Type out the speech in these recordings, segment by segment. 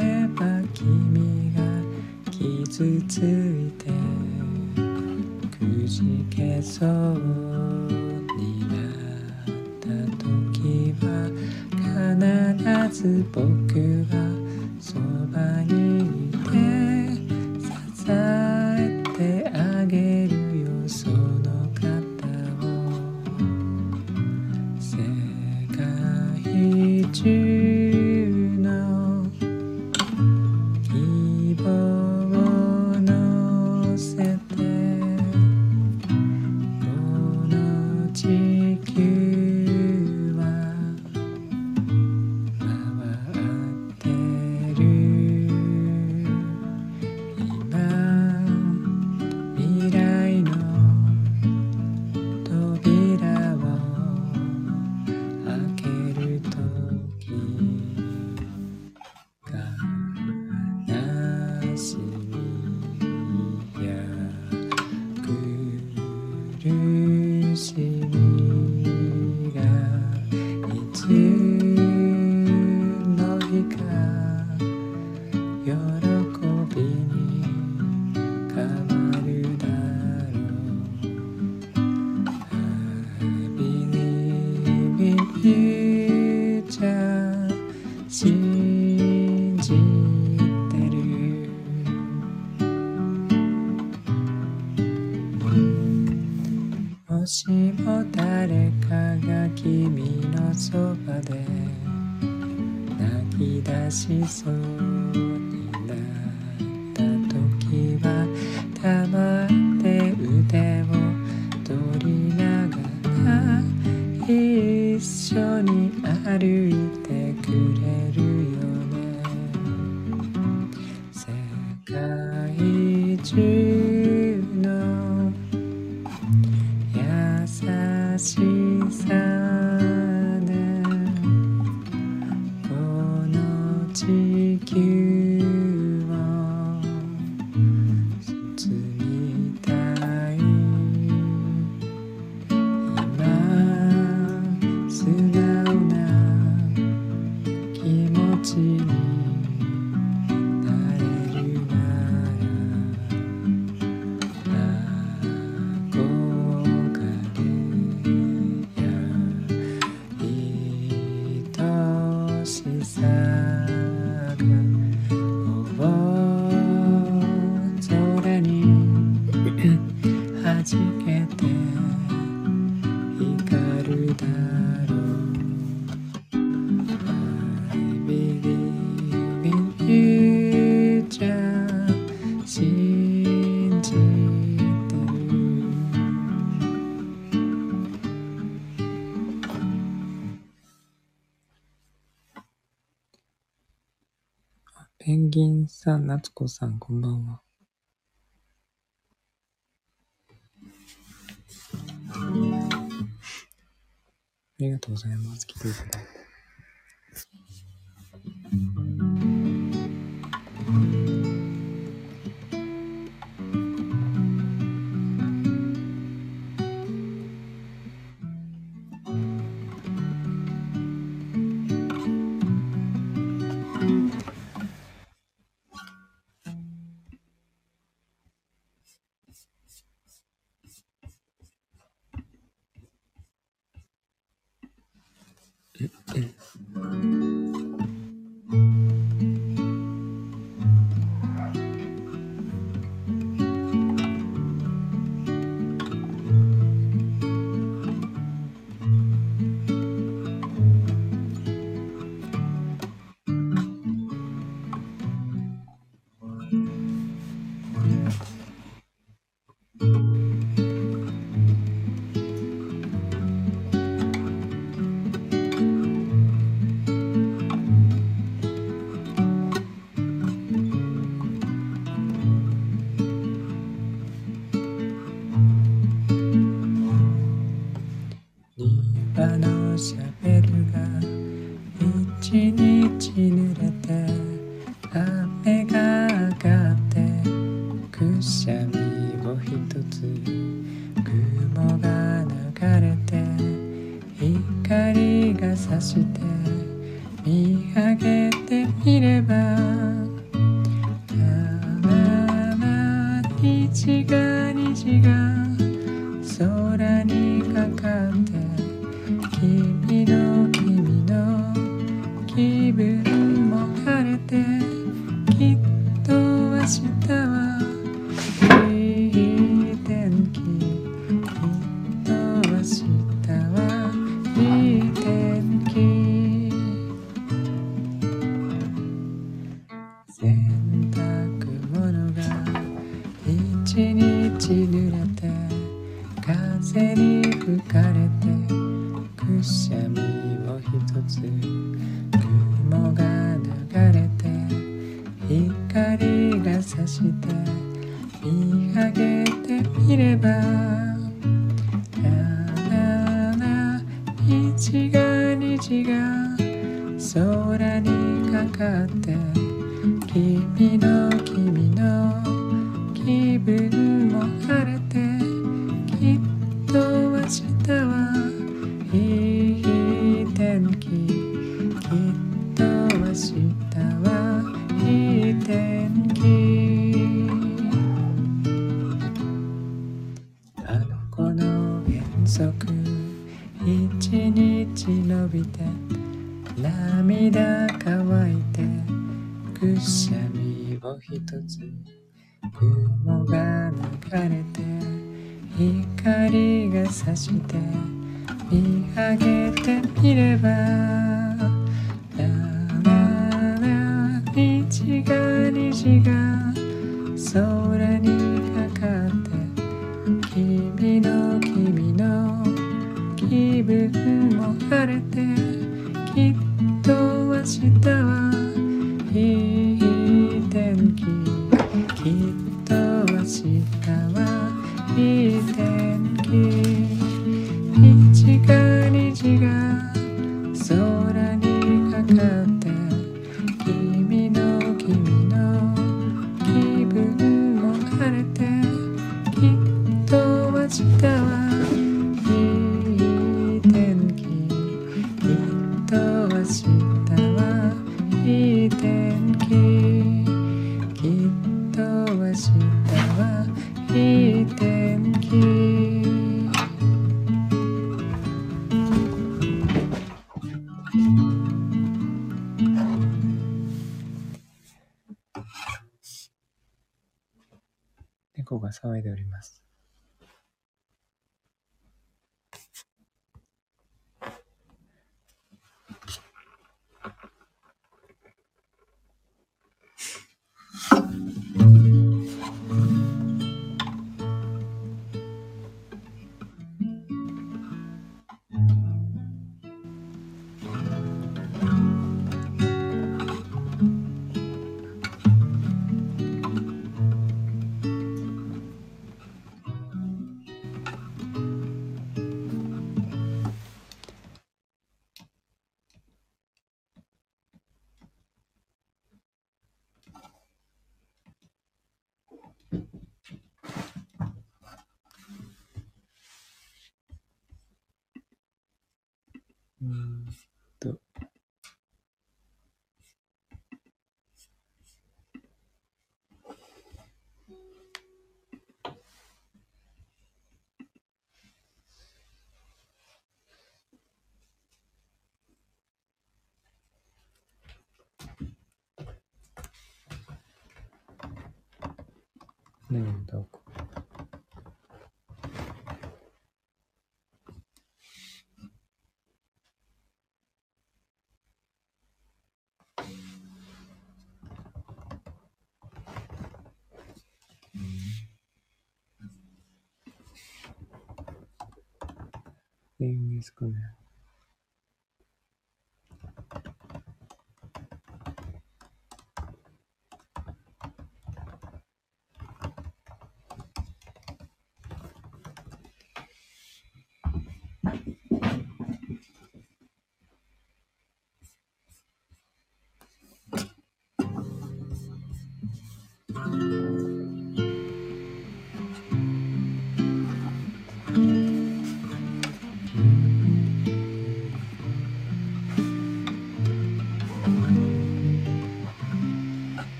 えば君が傷ついてくじけそうになった時は必ず僕はそばに Chỉ. 夏子さん、こんばんは。ありがとうございます。来ていただいて。れていれば何を歌お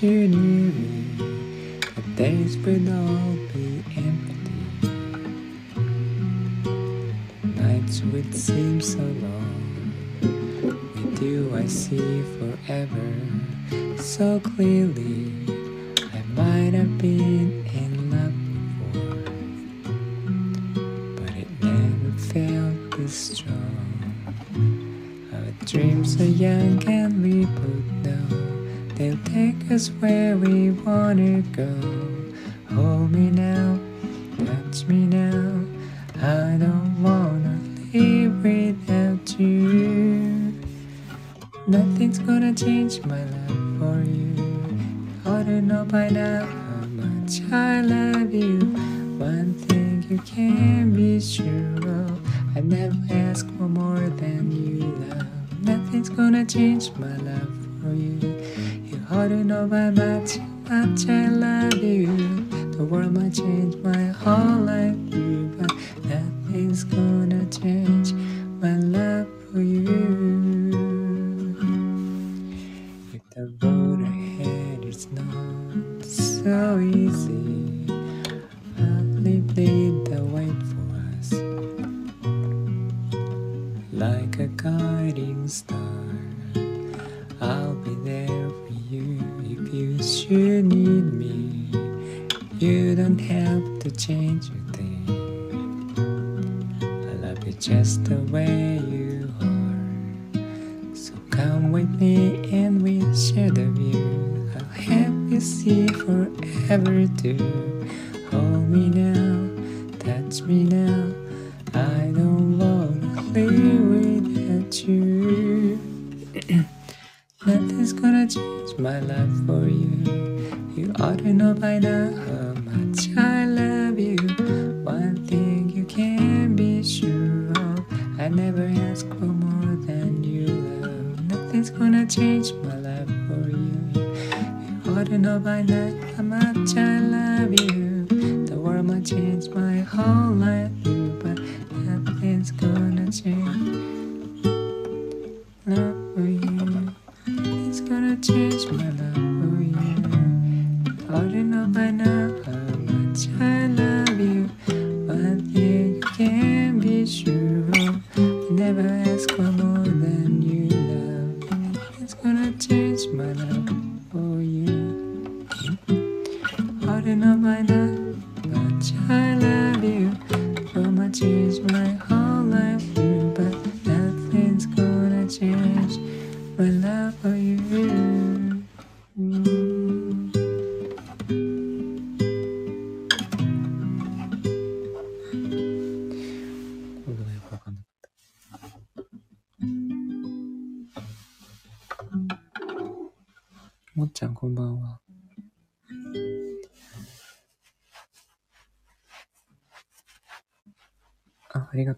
January, the days will all be empty. Nights would seem so long. With you, I see forever so clear. my love for you. I don't know by now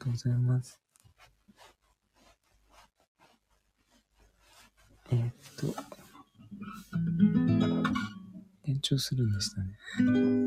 とうございます。えー、っと、延長するんでしたね。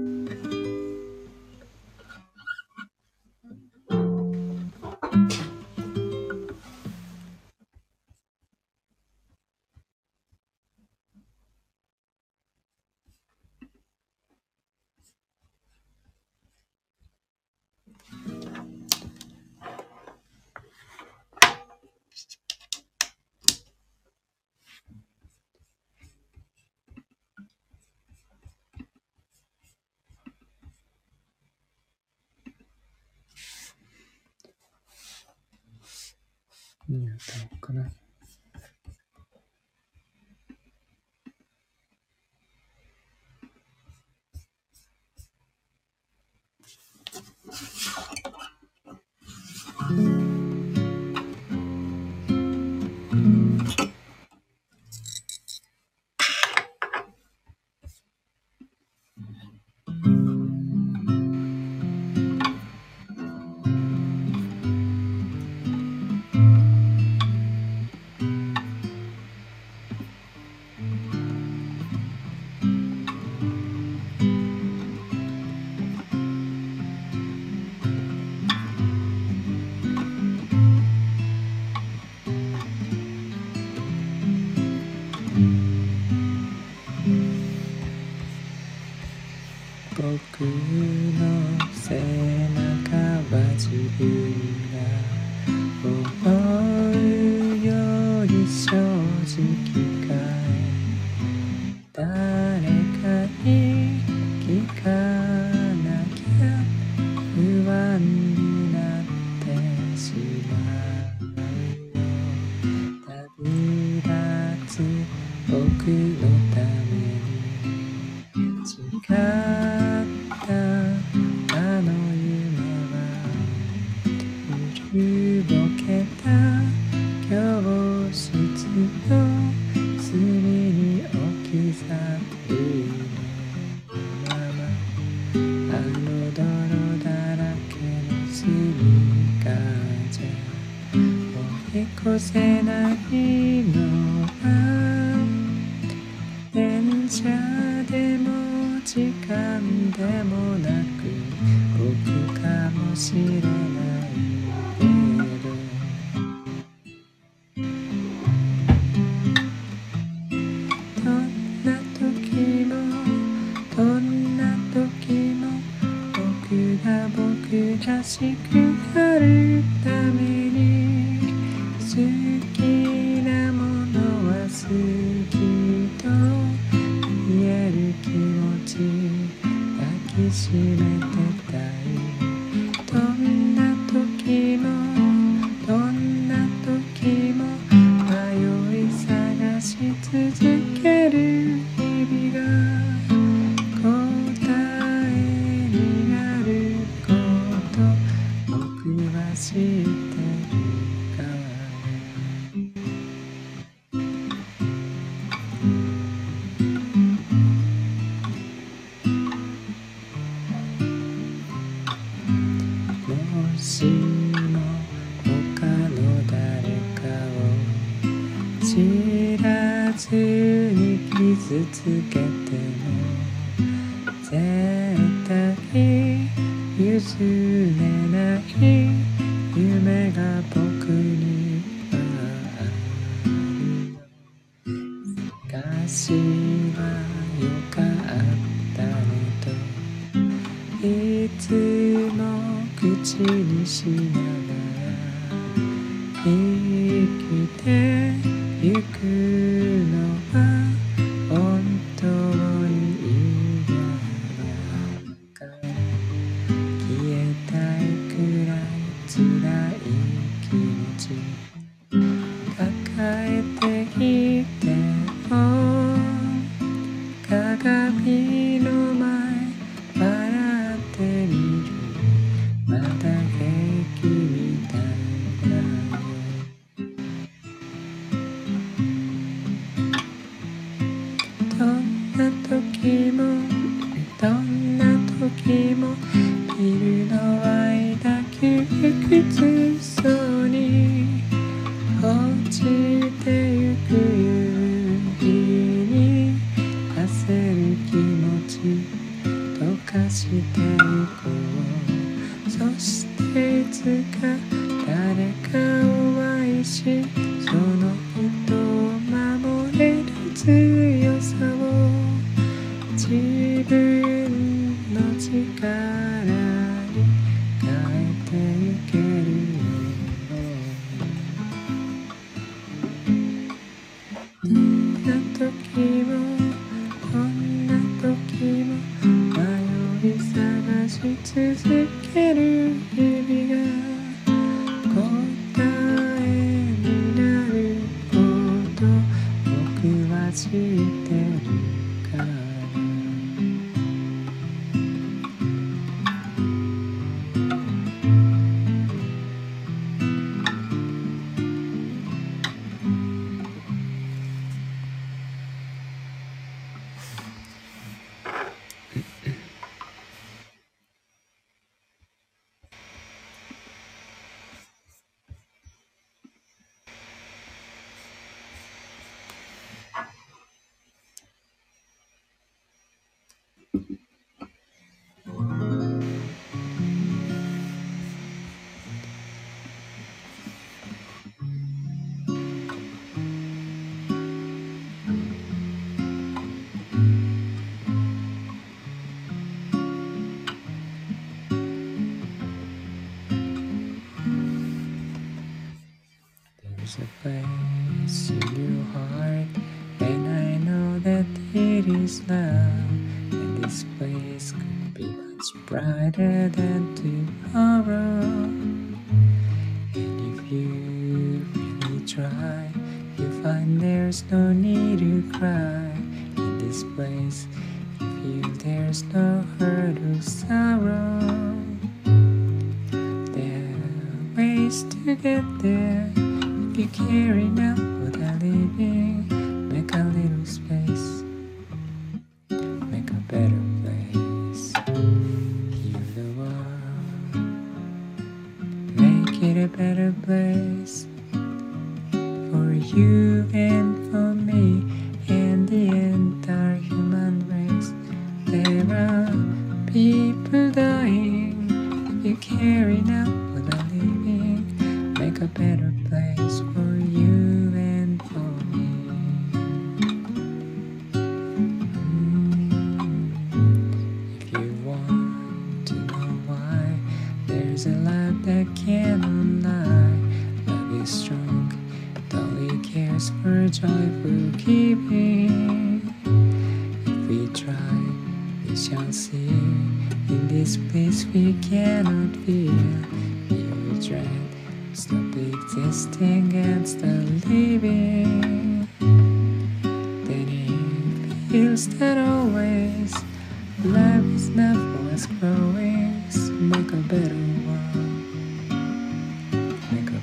僕の背中は自由だ。れない夢が僕にある昔はよかったねと。いつも口にして place now, and this place could be much brighter than.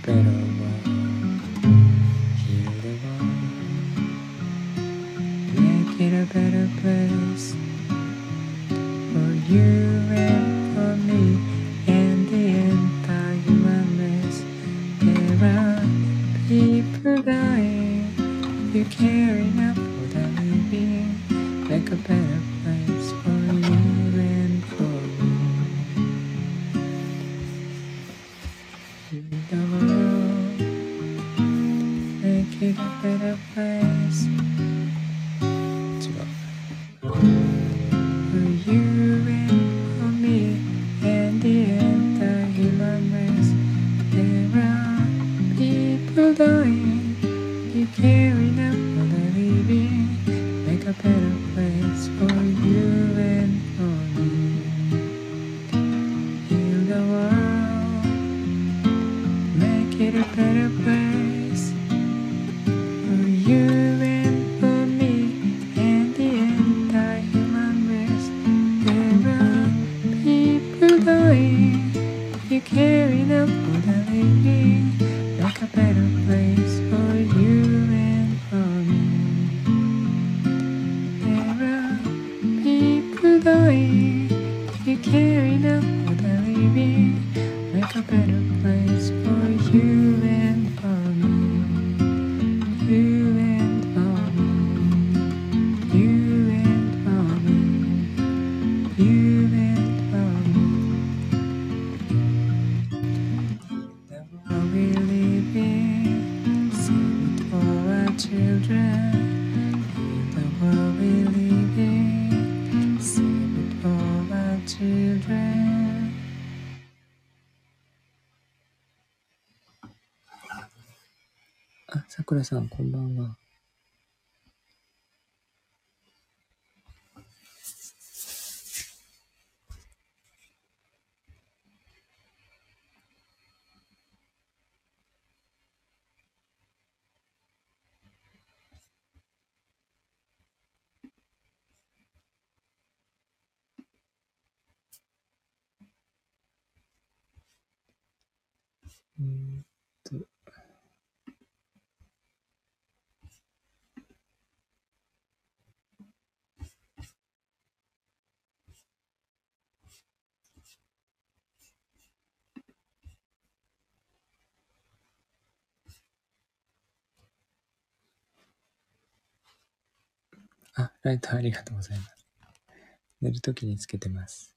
pero さん、こんばんは。うんあ、ライトありがとうございます。寝るときにつけてます。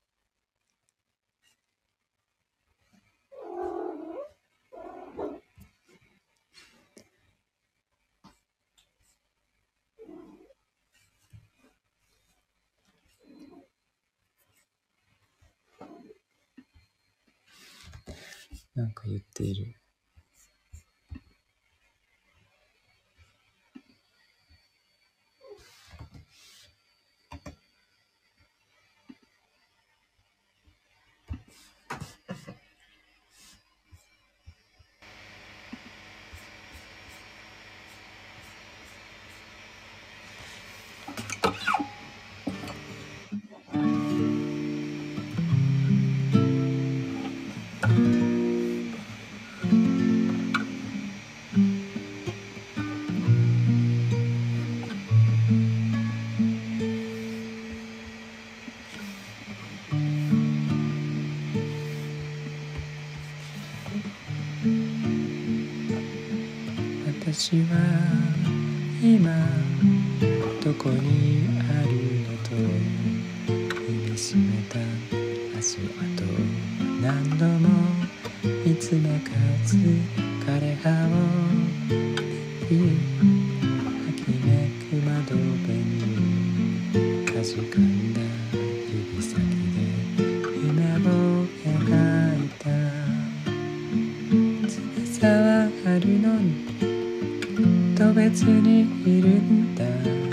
私は今どこにあるのと見しめた明日あと何度もいつもかつ枯葉をはきめく窓辺にかじかんだ指先で夢を描いた翼はあるのにと別にいるんだ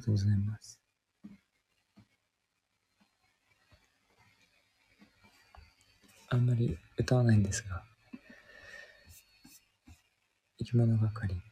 がとうございます。あんまり歌わないんですが、生き物係。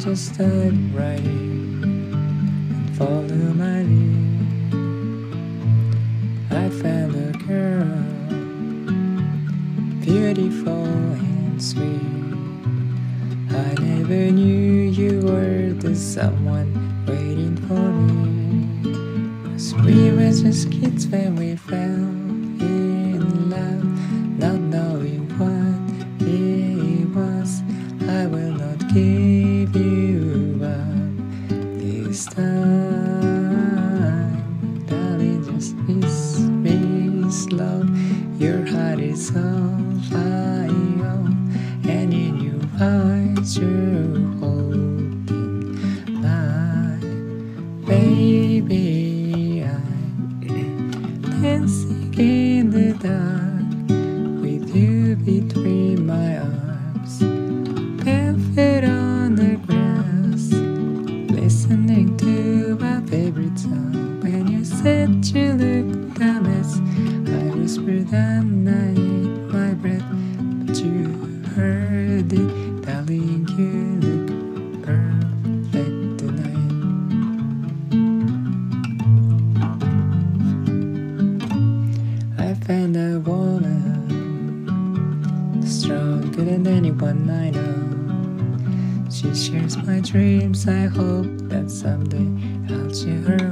just stand right. She shares my dreams. I hope that someday I'll see her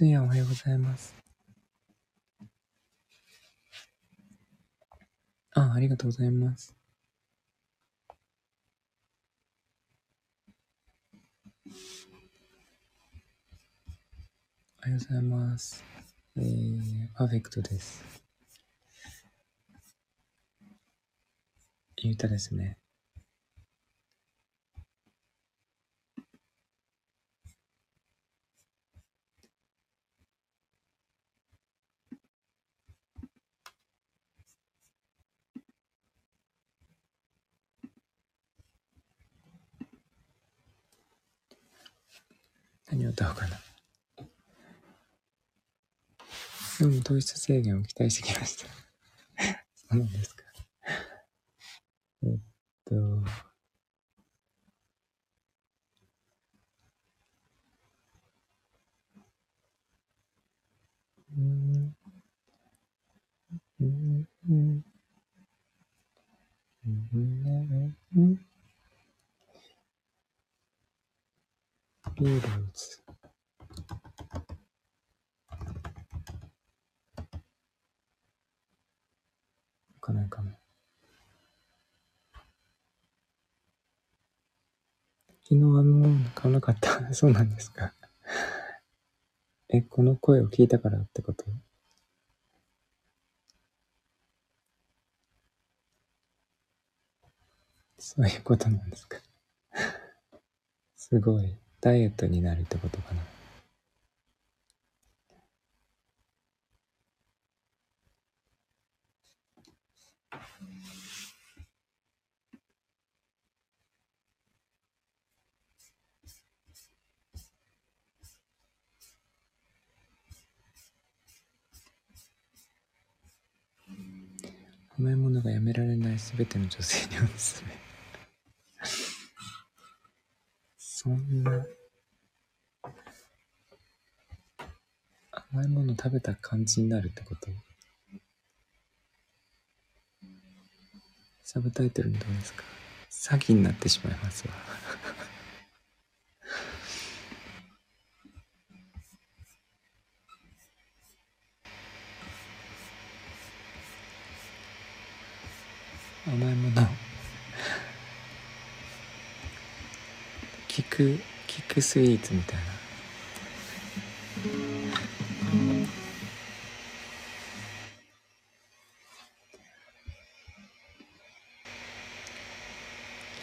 すんや、おはようございます。あ、ありがとうございます。おはようございます。えー、パーフェクトです。言うたですね。何を歌おうかな。でも糖質制限を期待してきました。そうなんですか。えっと。うん。うん。うん。うん。うん。うん。うか。いいん。ですかね。ビールズ。行かないかな。昨日あの、買わなかった。そうなん。ですか。え、この声を聞いたからってことそういうことなん。ですか。すごい。ダイエットになるってことかな。甘いものがやめられないすべての女性におすすめ。そんな、甘いもの食べた感じになるってこと？サブタイトルにどうですか？詐欺になってしまいますわ。甘いものキクキクスイーツみたいな。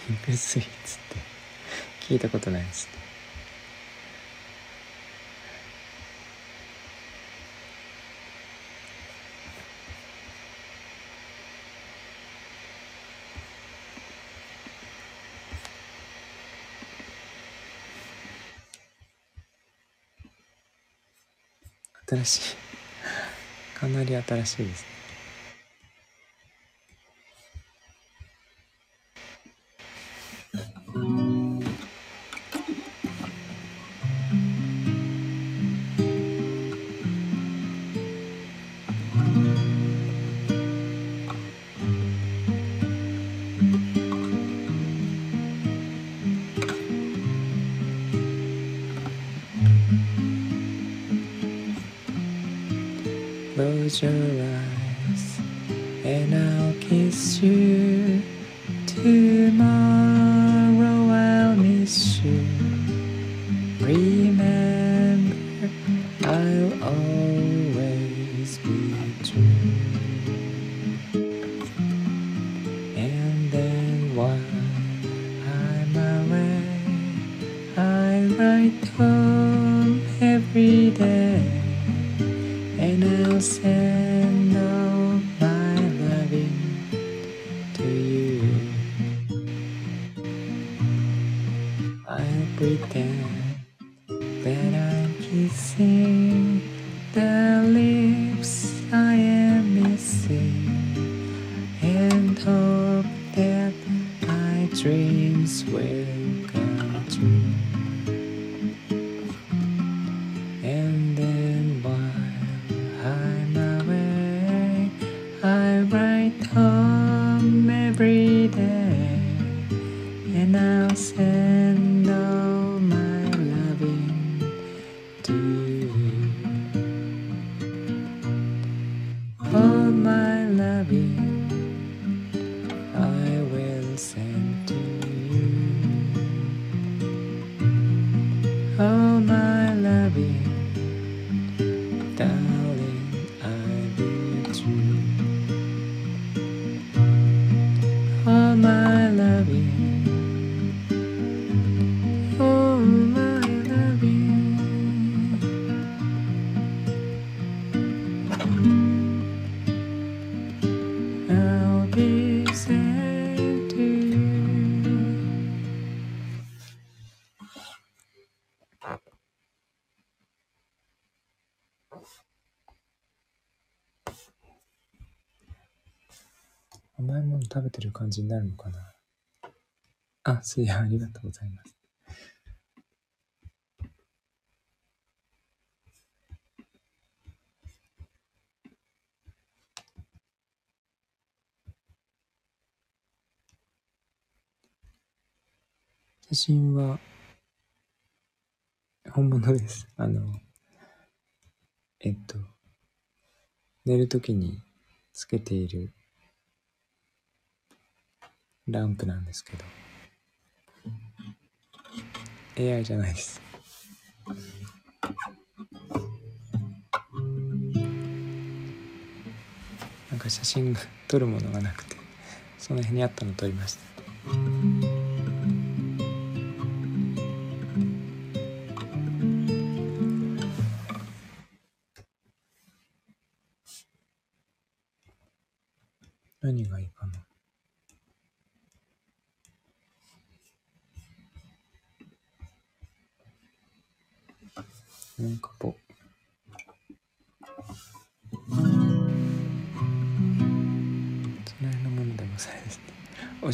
キクスイーツって。聞いたことないですね新しい。かなり新しいですね。And I'll send all my loving to you. I'll pretend る感じになるのかなあ、すいや、ありがとうございます。写真は本物です。あの、えっと、寝るときにつけているランプなんですけど、AI じゃないです。なんか写真が撮るものがなくて、その辺にあったの撮りました。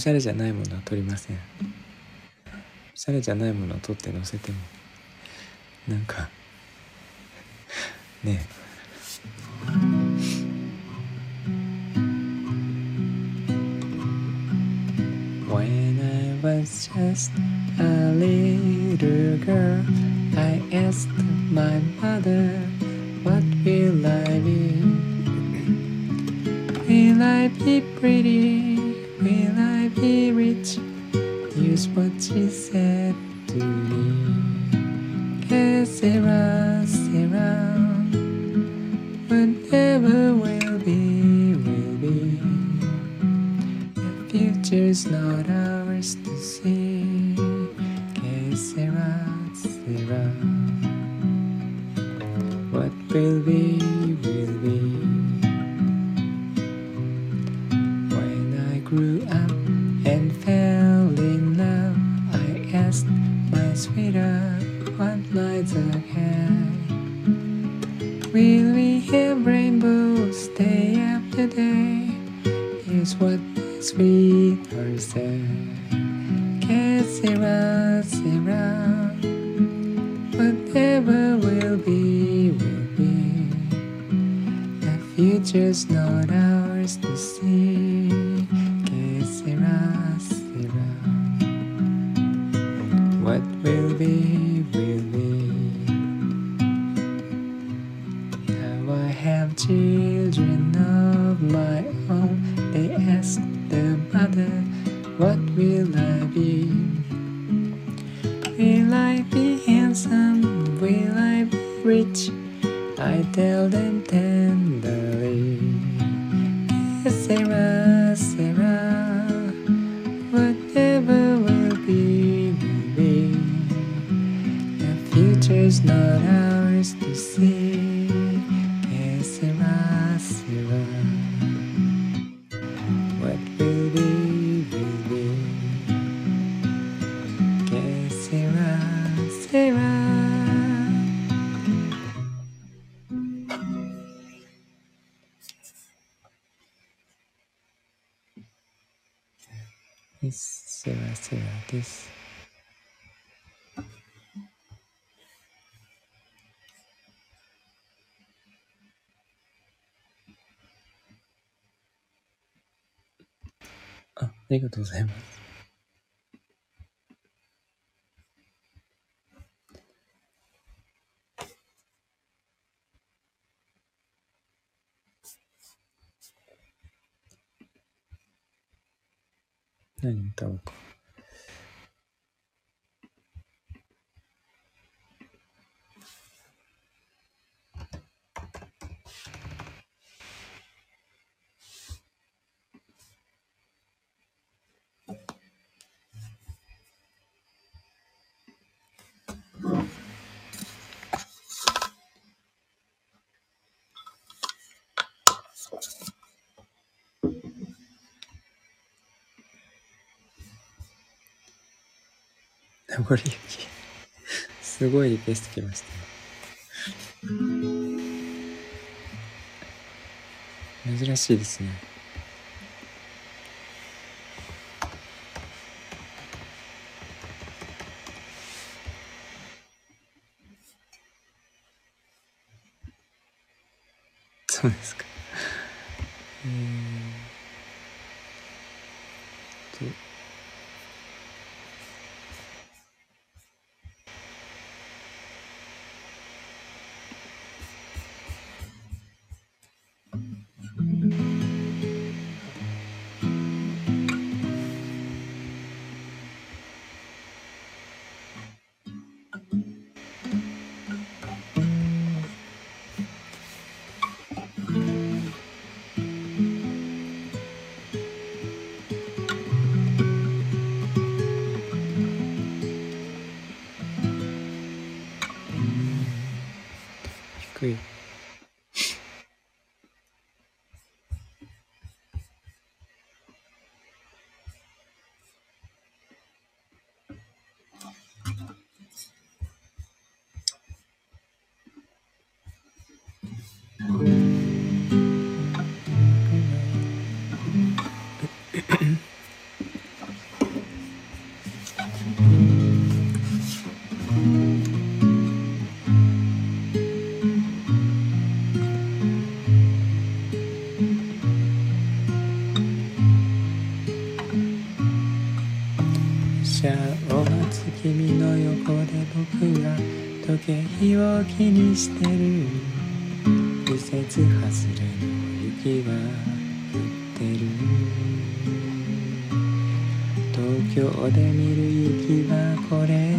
しゃれじゃないものは取りません。おしゃれじゃないものを取って載せても、なんか、ねえ。was just a little girl, I asked my mother, りがとうございます。何歌おうか。名残雪。すごいリクエスト来ました、珍しいですね。そうですか。えー、と。気にしてる。季節外れの雪は降ってる。東京で見る雪はこれ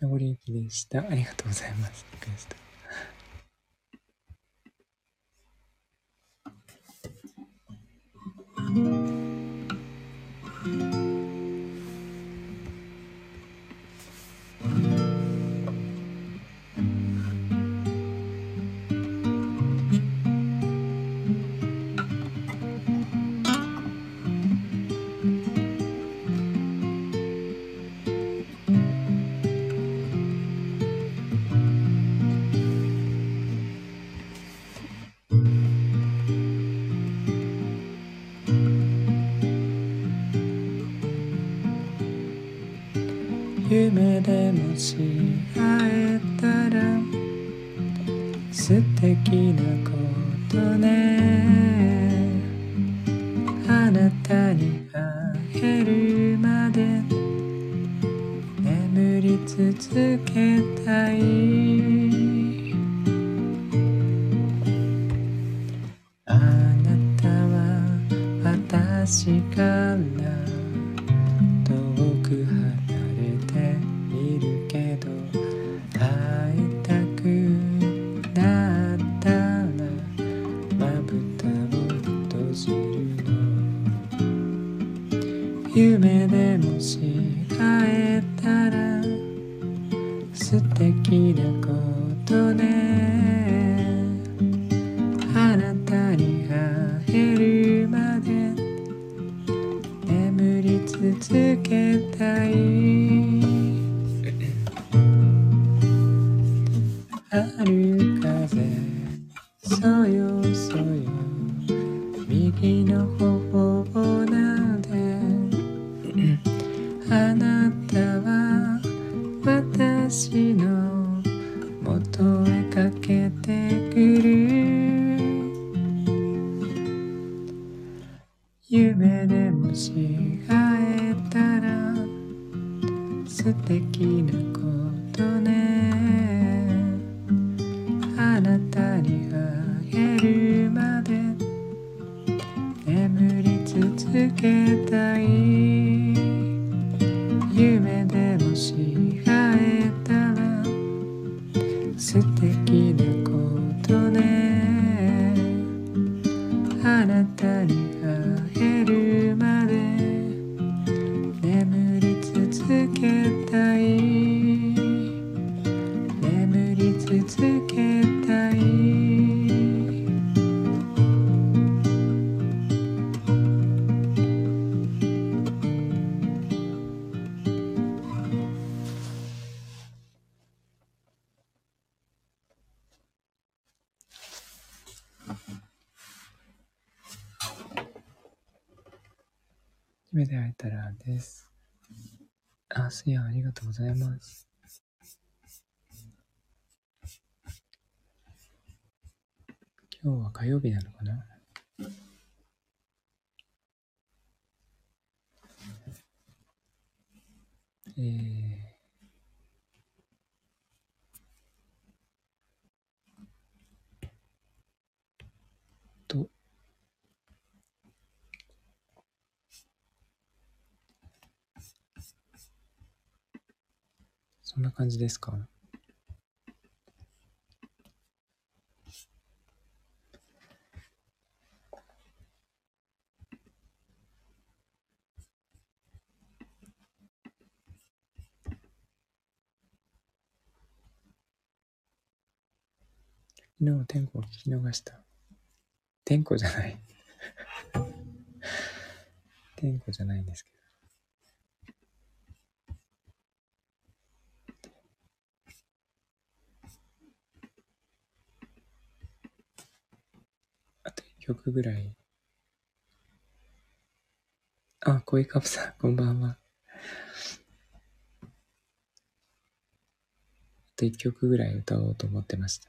名残雪でした。ありがとうございます。リクエスト。素敵なことね。あなたに会えるまで。眠り続けたい。がとうございます。今日は火曜日なのかな？えー、と、そんな感じですか？昨日天候を聞き逃した。天候じゃない。天候じゃないんですけど。曲ぐらい。あ、恋カプさん、こんばんは。あと1曲ぐらい歌おうと思ってました。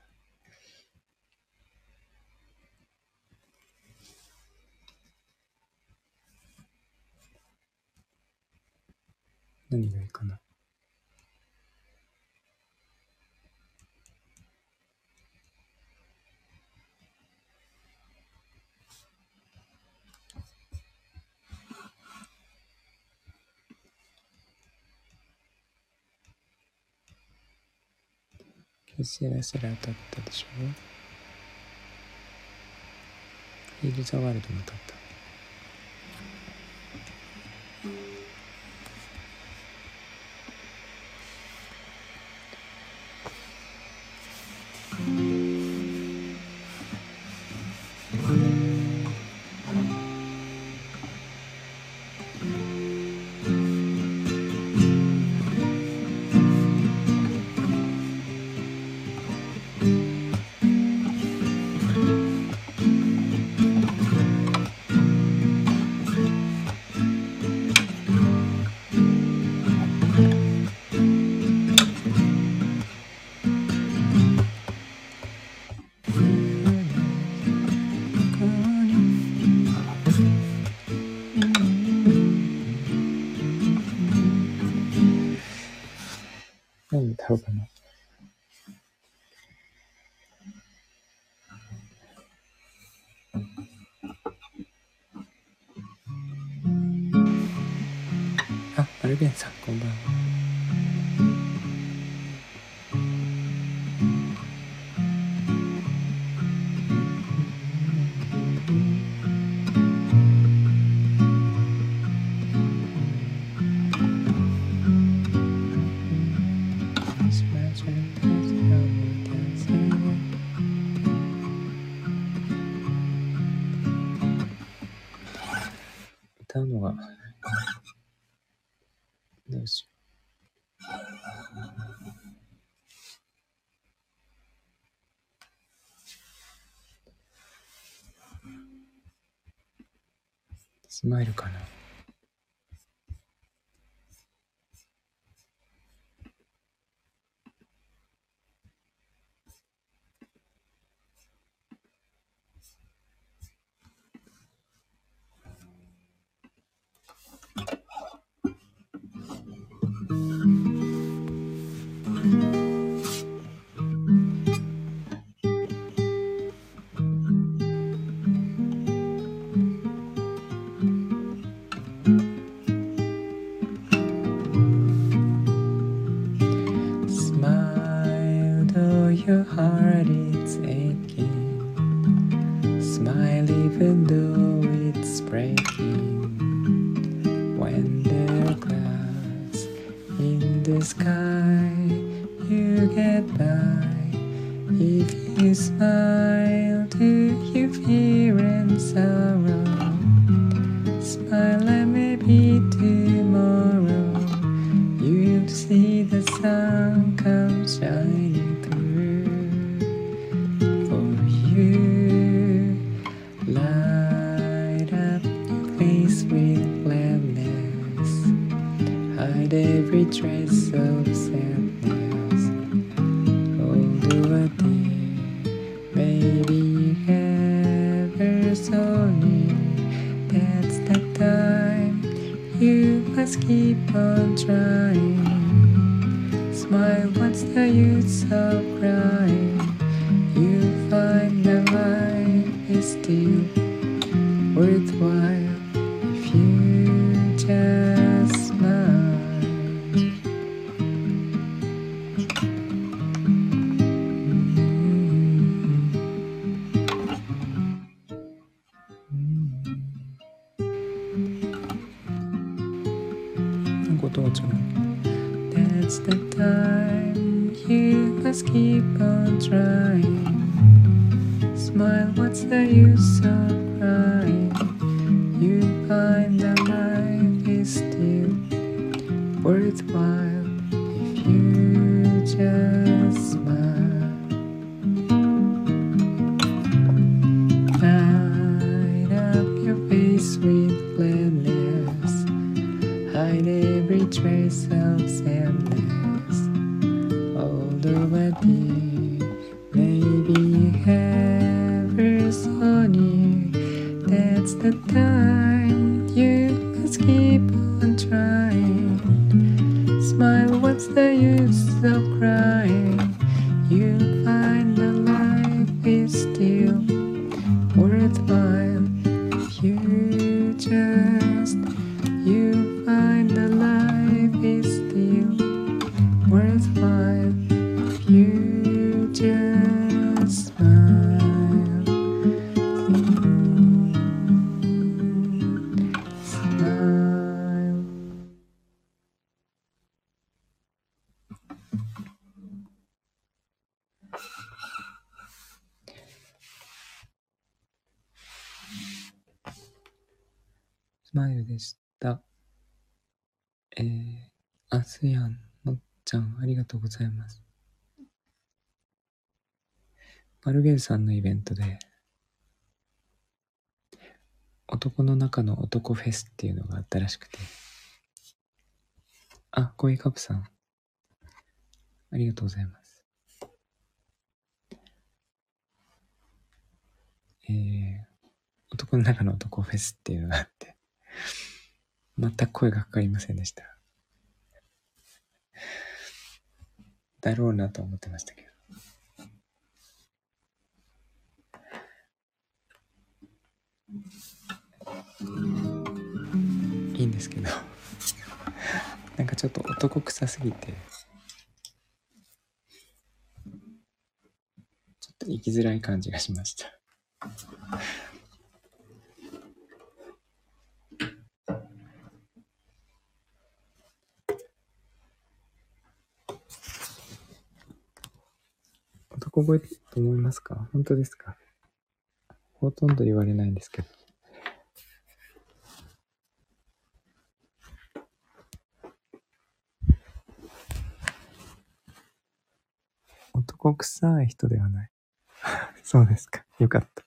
何がいいかな。ケセラセラ歌ったでしょヒールザワールドも当たった。スマイルかな。Must keep on trying. Smile, what's the use of crying? You find that life is still worthwhile if you just とうございます。マルゲルさんのイベントで、男の中の男フェスっていうのがあったらしくて、あ、コイカプさん、ありがとうございます。えー、男の中の男フェスっていうのがあって、全く声がかかりませんでした。だろうなと思ってましたけど。いいんですけど、なんかちょっと男臭すぎて、ちょっと生きづらい感じがしました。男声と思いますか？本当ですか？ほとんど言われないんですけど。男臭い人ではない。そうですか。よかった。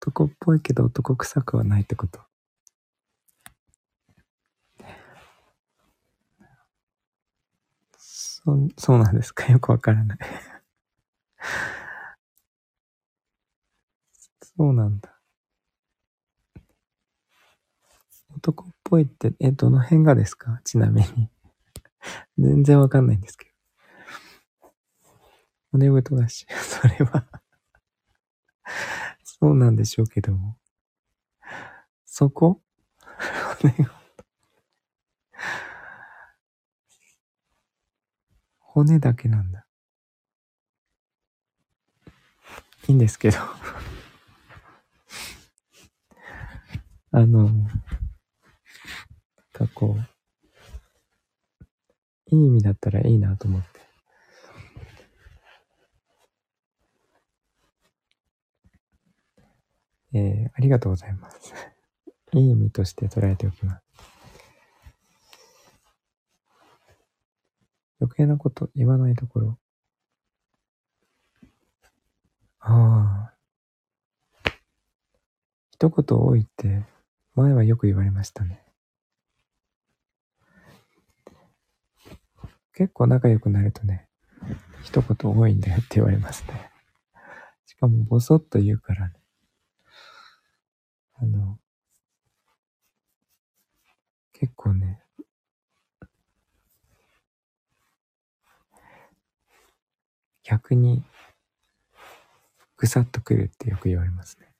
男っぽいけど男臭くはないってこと。そ、そうなんですか？よくわからないそうなんだ。男っぽいって、え、どの辺がですか？ちなみに。全然わかんないんですけど。骨太だし、それはそうなんでしょうけども。そこ？骨 骨だけなんだ。いいんですけど あの、なんかこう、いい意味だったらいいなと思って。えー、ありがとうございます。いい意味として捉えておきます。余計なこと言わないところ。ああ。一言多いって前はよく言われましたね。結構仲良くなるとね、一言多いんだよって言われますね。しかもボソッと言うからね。あの、結構ね、逆に、ぐさっとくるってよく言われますね。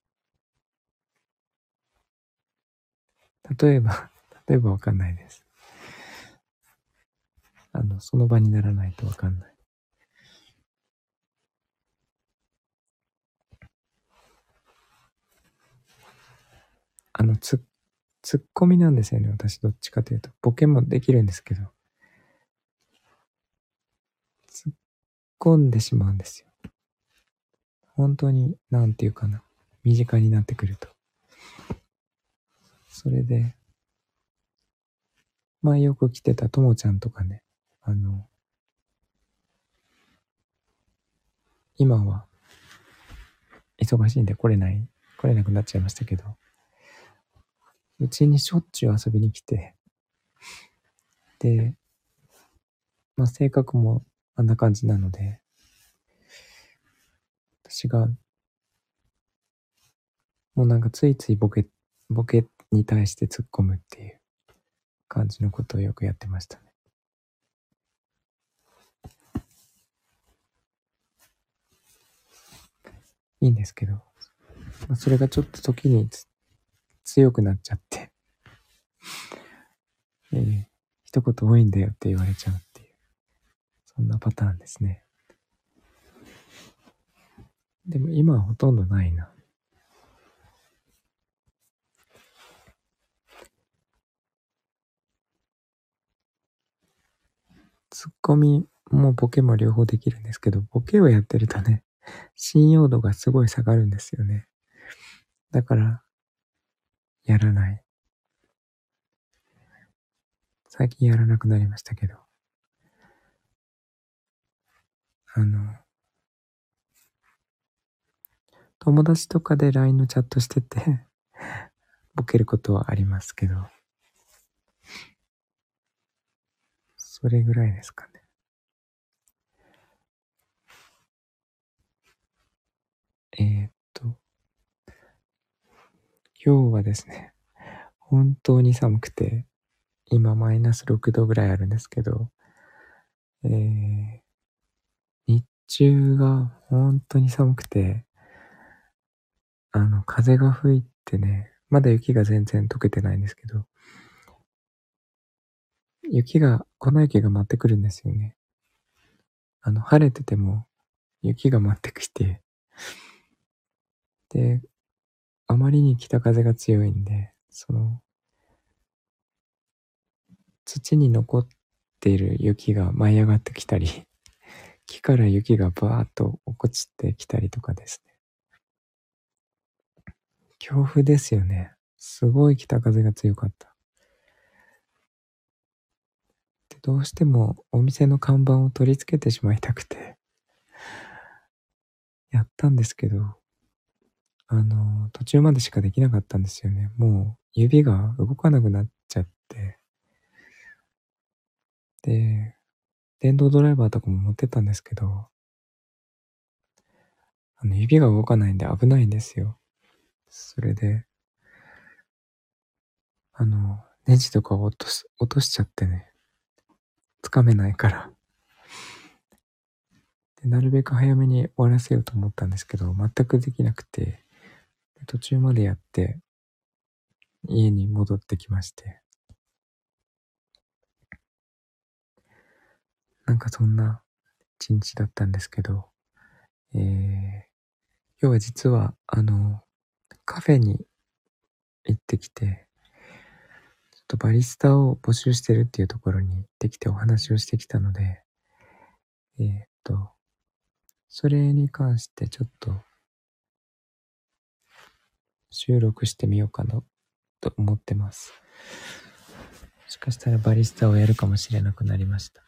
例えば、例えばわかんないです。あの、その場にならないとわかんない。あの、つ、ツッコミなんですよね、私どっちかというと。ボケもできるんですけど。突っ込んでしまうんですよ。本当に、なんていうかな。身近になってくると。それで、前よく来てたともちゃんとかね、あの、今は、忙しいんで来れない、来れなくなっちゃいましたけど、うちにしょっちゅう遊びに来て、で、まあ性格もあんな感じなので、私が、もうなんかついついボケ、ボケに対して突っ込むっていう感じのことをよくやってましたね。いいんですけど、それがちょっと時に強くなっちゃって。えー、一言多いんだよって言われちゃう。んなパターンですね。でも今はほとんどないな。ツッコミもボケも両方できるんですけど、ボケをやってるとね、信用度がすごい下がるんですよね。だから、やらない。最近やらなくなりましたけど。あの、友達とかで LINE のチャットしてて ボケることはありますけど、それぐらいですかね。えー、っと、今日はですね、本当に寒くて、今マイナス6度ぐらいあるんですけど、えー、中が本当に寒くて、あの、風が吹いてね、まだ雪が全然溶けてないんですけど、雪が、粉雪が舞ってくるんですよね。あの、晴れてても雪が舞ってきて、で、あまりに北風が強いんで、その、土に残っている雪が舞い上がってきたり、木から雪がバーッと落っこちてきたりとかですね。強風ですよね。すごい北風が強かった。でどうしてもお店の看板を取り付けてしまいたくて、やったんですけど、あの、途中までしかできなかったんですよね。もう指が動かなくなっちゃって。で、電動ドライバーとかも持ってたんですけど、あの、指が動かないんで危ないんですよ。それで、あの、ネジとかを落とす、落としちゃってね、つかめないからで。なるべく早めに終わらせようと思ったんですけど、全くできなくて、途中までやって、家に戻ってきまして。なんかそんな一日だったんですけど、えー、今日は実は、あの、カフェに行ってきて、ちょっとバリスタを募集してるっていうところに行ってきてお話をしてきたので、えー、っと、それに関してちょっと収録してみようかなと思ってます。もしかしたらバリスタをやるかもしれなくなりました。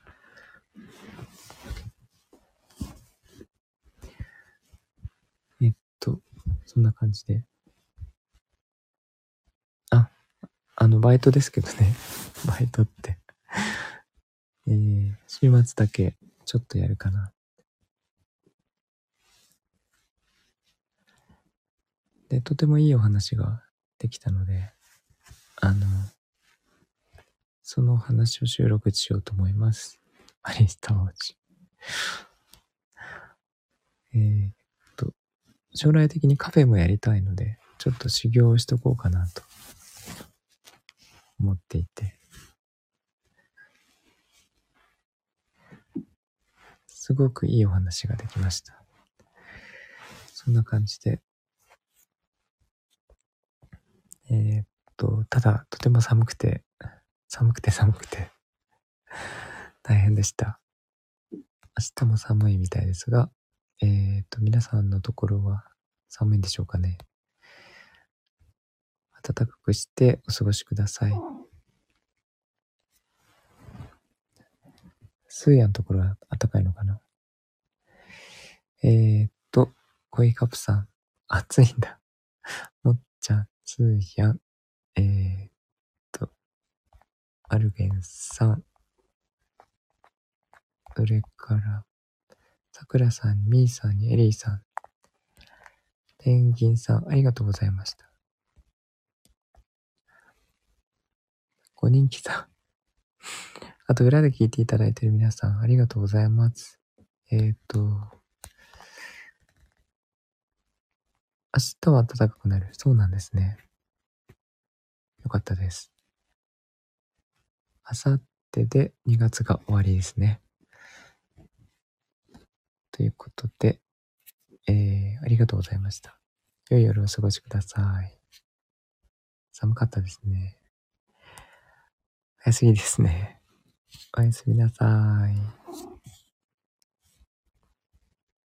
えっと、そんな感じで。あ、あの、バイトですけどね。バイトってえー、週末だけちょっとやるかな。で、とてもいいお話ができたので、あの、その話を収録しようと思います。アリスタ王子。えー、っと、将来的にカフェもやりたいので、ちょっと修行をしとこうかなと思っていて。すごくいいお話ができました。そんな感じで、えー、っと、ただ、とても寒くて、寒くて寒くて大変でした。明日も寒いみたいですが、えー、っと、皆さんのところは寒いんでしょうかね。暖かくしてお過ごしください。スーヤのところは暖かいのかな？えー、っと、コイカプさん、暑いんだ。もっちゃん、つやん、えー、っと、アルゲンさん、それから、さくらさん、みーさんに、エリーさん、ペンギンさん、ありがとうございました。5人来た。あと、裏で聞いていただいている皆さん、ありがとうございます。えっ、ー、と、明日は暖かくなる。そうなんですね。よかったです。あさってで2月が終わりですね。ということで、えー、ありがとうございました。良い夜をお過ごしください。寒かったですね。早すぎですね。おやすみなさい。